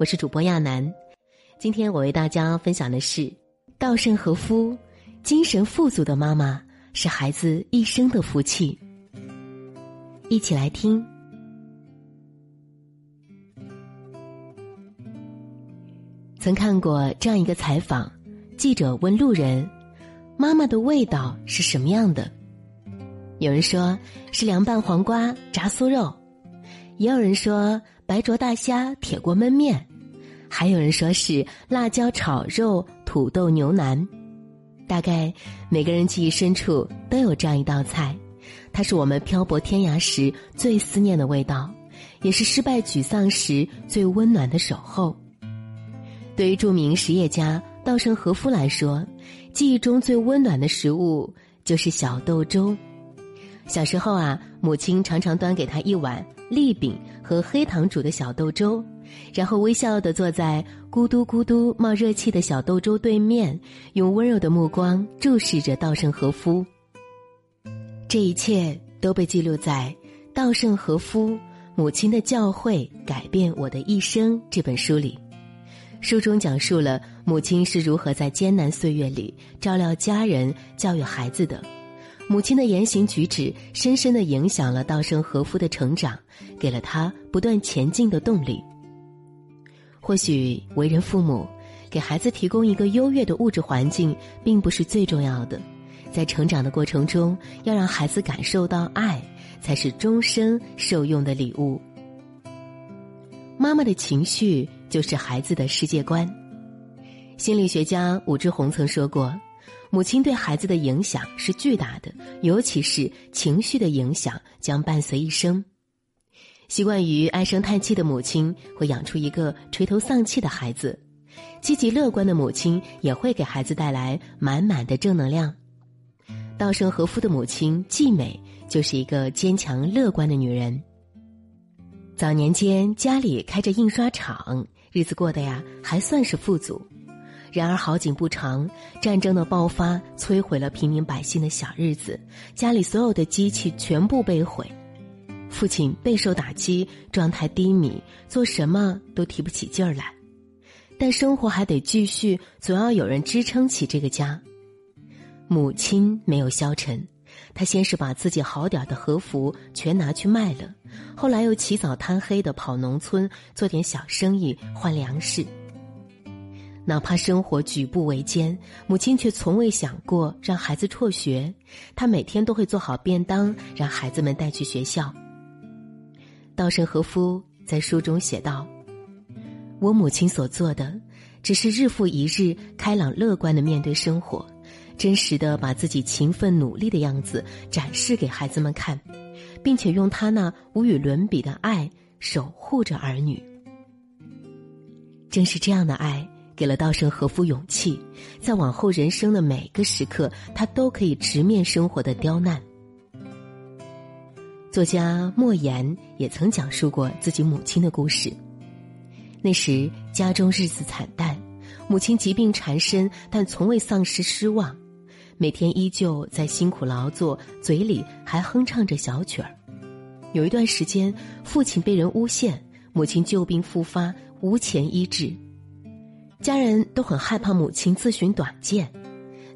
我是主播亚楠。今天我为大家分享的是稻盛和夫：精神富足的妈妈是孩子一生的福气。一起来听。曾看过这样一个采访，记者问路人：“妈妈的味道是什么样的？”有人说是凉拌黄瓜、炸酥肉，也有人说白灼大虾、铁锅焖面。还有人说是辣椒炒肉、土豆牛腩，大概每个人记忆深处都有这样一道菜，它是我们漂泊天涯时最思念的味道，也是失败沮丧时最温暖的守候。对于著名实业家稻盛和夫来说，记忆中最温暖的食物就是小豆粥。小时候啊，母亲常常端给他一碗栗饼和黑糖煮的小豆粥。然后微笑的坐在咕嘟咕嘟冒热气的小豆粥对面，用温柔的目光注视着稻盛和夫。这一切都被记录在《稻盛和夫母亲的教诲改变我的一生》这本书里。书中讲述了母亲是如何在艰难岁月里照料家人、教育孩子的。母亲的言行举止深深的影响了稻盛和夫的成长，给了他不断前进的动力。或许为人父母，给孩子提供一个优越的物质环境，并不是最重要的。在成长的过程中，要让孩子感受到爱，才是终生受用的礼物。妈妈的情绪就是孩子的世界观。心理学家武志红曾说过：“母亲对孩子的影响是巨大的，尤其是情绪的影响将伴随一生。”习惯于唉声叹气的母亲会养出一个垂头丧气的孩子，积极乐观的母亲也会给孩子带来满满的正能量。稻盛和夫的母亲季美就是一个坚强乐观的女人。早年间家里开着印刷厂，日子过得呀还算是富足。然而好景不长，战争的爆发摧毁了平民百姓的小日子，家里所有的机器全部被毁。父亲备受打击，状态低迷，做什么都提不起劲儿来。但生活还得继续，总要有人支撑起这个家。母亲没有消沉，她先是把自己好点的和服全拿去卖了，后来又起早贪黑的跑农村做点小生意换粮食。哪怕生活举步维艰，母亲却从未想过让孩子辍学。她每天都会做好便当，让孩子们带去学校。稻盛和夫在书中写道：“我母亲所做的，只是日复一日开朗乐观的面对生活，真实的把自己勤奋努力的样子展示给孩子们看，并且用他那无与伦比的爱守护着儿女。正是这样的爱，给了稻盛和夫勇气，在往后人生的每个时刻，他都可以直面生活的刁难。”作家莫言也曾讲述过自己母亲的故事。那时家中日子惨淡，母亲疾病缠身，但从未丧失失望，每天依旧在辛苦劳作，嘴里还哼唱着小曲儿。有一段时间，父亲被人诬陷，母亲旧病复发，无钱医治，家人都很害怕母亲自寻短见，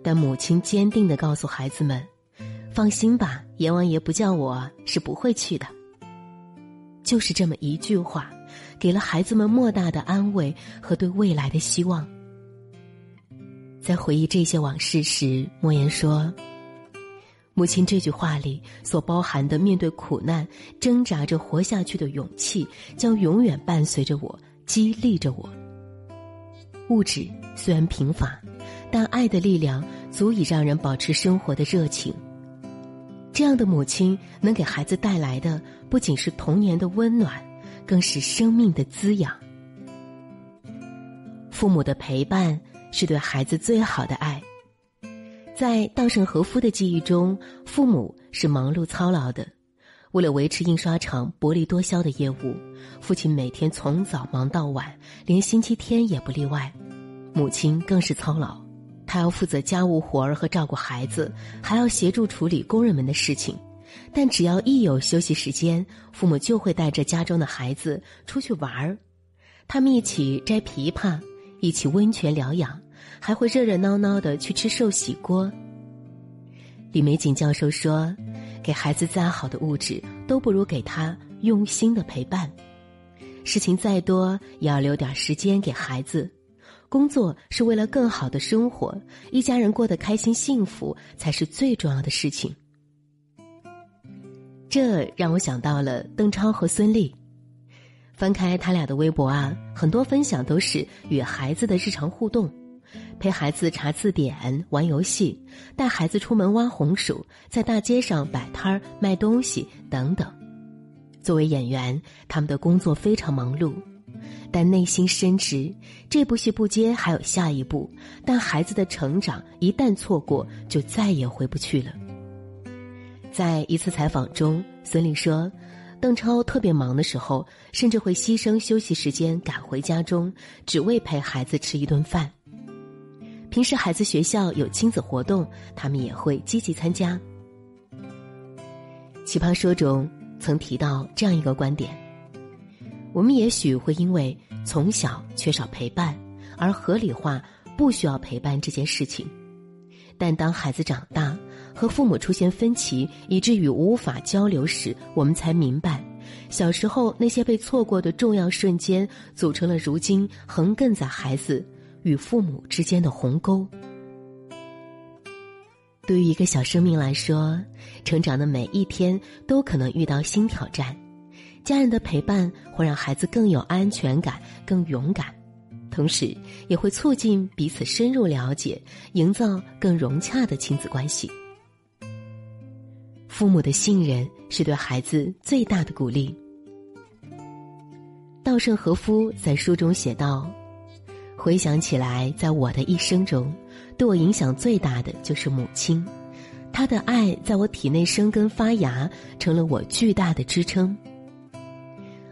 但母亲坚定的告诉孩子们。放心吧，阎王爷不叫我是不会去的。就是这么一句话，给了孩子们莫大的安慰和对未来的希望。在回忆这些往事时，莫言说：“母亲这句话里所包含的面对苦难、挣扎着活下去的勇气，将永远伴随着我，激励着我。物质虽然贫乏，但爱的力量足以让人保持生活的热情。”这样的母亲能给孩子带来的不仅是童年的温暖，更是生命的滋养。父母的陪伴是对孩子最好的爱。在稻盛和夫的记忆中，父母是忙碌操劳的，为了维持印刷厂薄利多销的业务，父亲每天从早忙到晚，连星期天也不例外。母亲更是操劳。他要负责家务活儿和照顾孩子，还要协助处理工人们的事情。但只要一有休息时间，父母就会带着家中的孩子出去玩儿。他们一起摘枇杷，一起温泉疗养，还会热热闹闹的去吃寿喜锅。李玫瑾教授说：“给孩子再好的物质，都不如给他用心的陪伴。事情再多，也要留点时间给孩子。工作是为了更好的生活，一家人过得开心幸福才是最重要的事情。”这让我想到了邓超和孙俪。翻开他俩的微博啊，很多分享都是与孩子的日常互动。陪孩子查字典、玩游戏，带孩子出门挖红薯，在大街上摆摊儿卖东西等等。作为演员，他们的工作非常忙碌，但内心深知这部戏不接还有下一部。但孩子的成长一旦错过，就再也回不去了。在一次采访中，孙俪说，邓超特别忙的时候，甚至会牺牲休息时间赶回家中，只为陪孩子吃一顿饭。平时孩子学校有亲子活动，他们也会积极参加。奇葩说中曾提到这样一个观点：我们也许会因为从小缺少陪伴而合理化不需要陪伴这件事情，但当孩子长大和父母出现分歧，以至于无法交流时，我们才明白，小时候那些被错过的重要瞬间，组成了如今横亘在孩子。与父母之间的鸿沟，对于一个小生命来说，成长的每一天都可能遇到新挑战。家人的陪伴会让孩子更有安全感、更勇敢，同时也会促进彼此深入了解，营造更融洽的亲子关系。父母的信任是对孩子最大的鼓励。稻盛和夫在书中写道。回想起来，在我的一生中，对我影响最大的就是母亲，她的爱在我体内生根发芽，成了我巨大的支撑。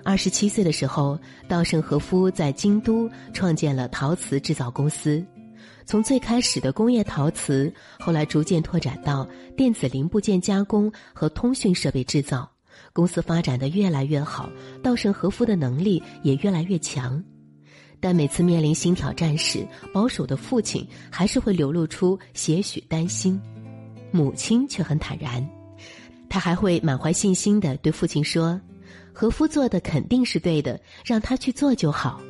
二十七岁的时候，稻盛和夫在京都创建了陶瓷制造公司，从最开始的工业陶瓷，后来逐渐拓展到电子零部件加工和通讯设备制造，公司发展的越来越好，稻盛和夫的能力也越来越强。但每次面临新挑战时，保守的父亲还是会流露出些许担心，母亲却很坦然，他还会满怀信心的对父亲说：“和夫做的肯定是对的，让他去做就好。”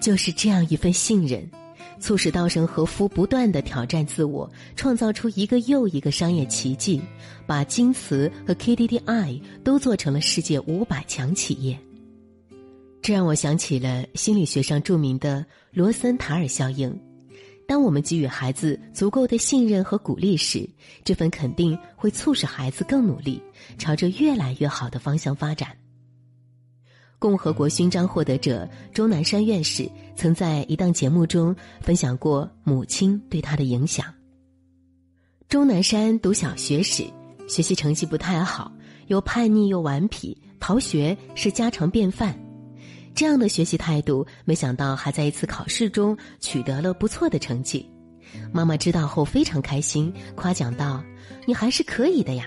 就是这样一份信任，促使稻盛和夫不断的挑战自我，创造出一个又一个商业奇迹，把京瓷和 KDDI 都做成了世界五百强企业。这让我想起了心理学上著名的罗森塔尔效应。当我们给予孩子足够的信任和鼓励时，这份肯定会促使孩子更努力，朝着越来越好的方向发展。共和国勋章获得者钟南山院士曾在一档节目中分享过母亲对他的影响。钟南山读小学时，学习成绩不太好，又叛逆又顽皮，逃学是家常便饭。这样的学习态度，没想到还在一次考试中取得了不错的成绩。妈妈知道后非常开心，夸奖道：“你还是可以的呀！”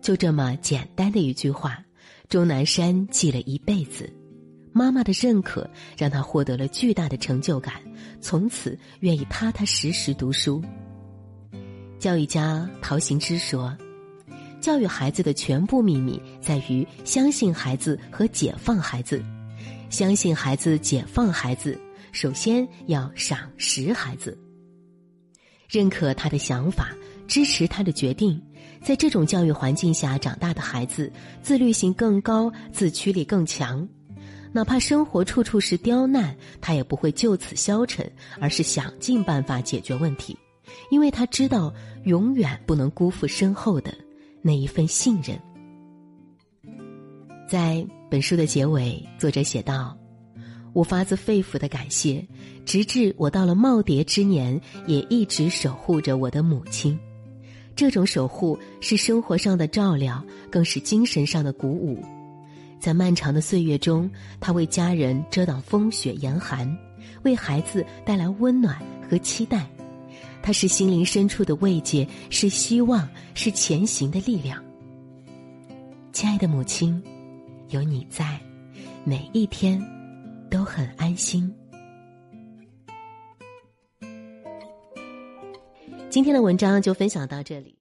就这么简单的一句话，钟南山记了一辈子。妈妈的认可让他获得了巨大的成就感，从此愿意踏踏实实读书。教育家陶行知说：“教育孩子的全部秘密在于相信孩子和解放孩子。”相信孩子，解放孩子，首先要赏识孩子，认可他的想法，支持他的决定。在这种教育环境下长大的孩子，自律性更高，自驱力更强。哪怕生活处处是刁难，他也不会就此消沉，而是想尽办法解决问题，因为他知道永远不能辜负身后的那一份信任。在本书的结尾，作者写道：“我发自肺腑的感谢，直至我到了耄耋之年，也一直守护着我的母亲。这种守护是生活上的照料，更是精神上的鼓舞。在漫长的岁月中，她为家人遮挡风雪严寒，为孩子带来温暖和期待。她是心灵深处的慰藉，是希望，是前行的力量。亲爱的母亲。”有你在，每一天都很安心。今天的文章就分享到这里。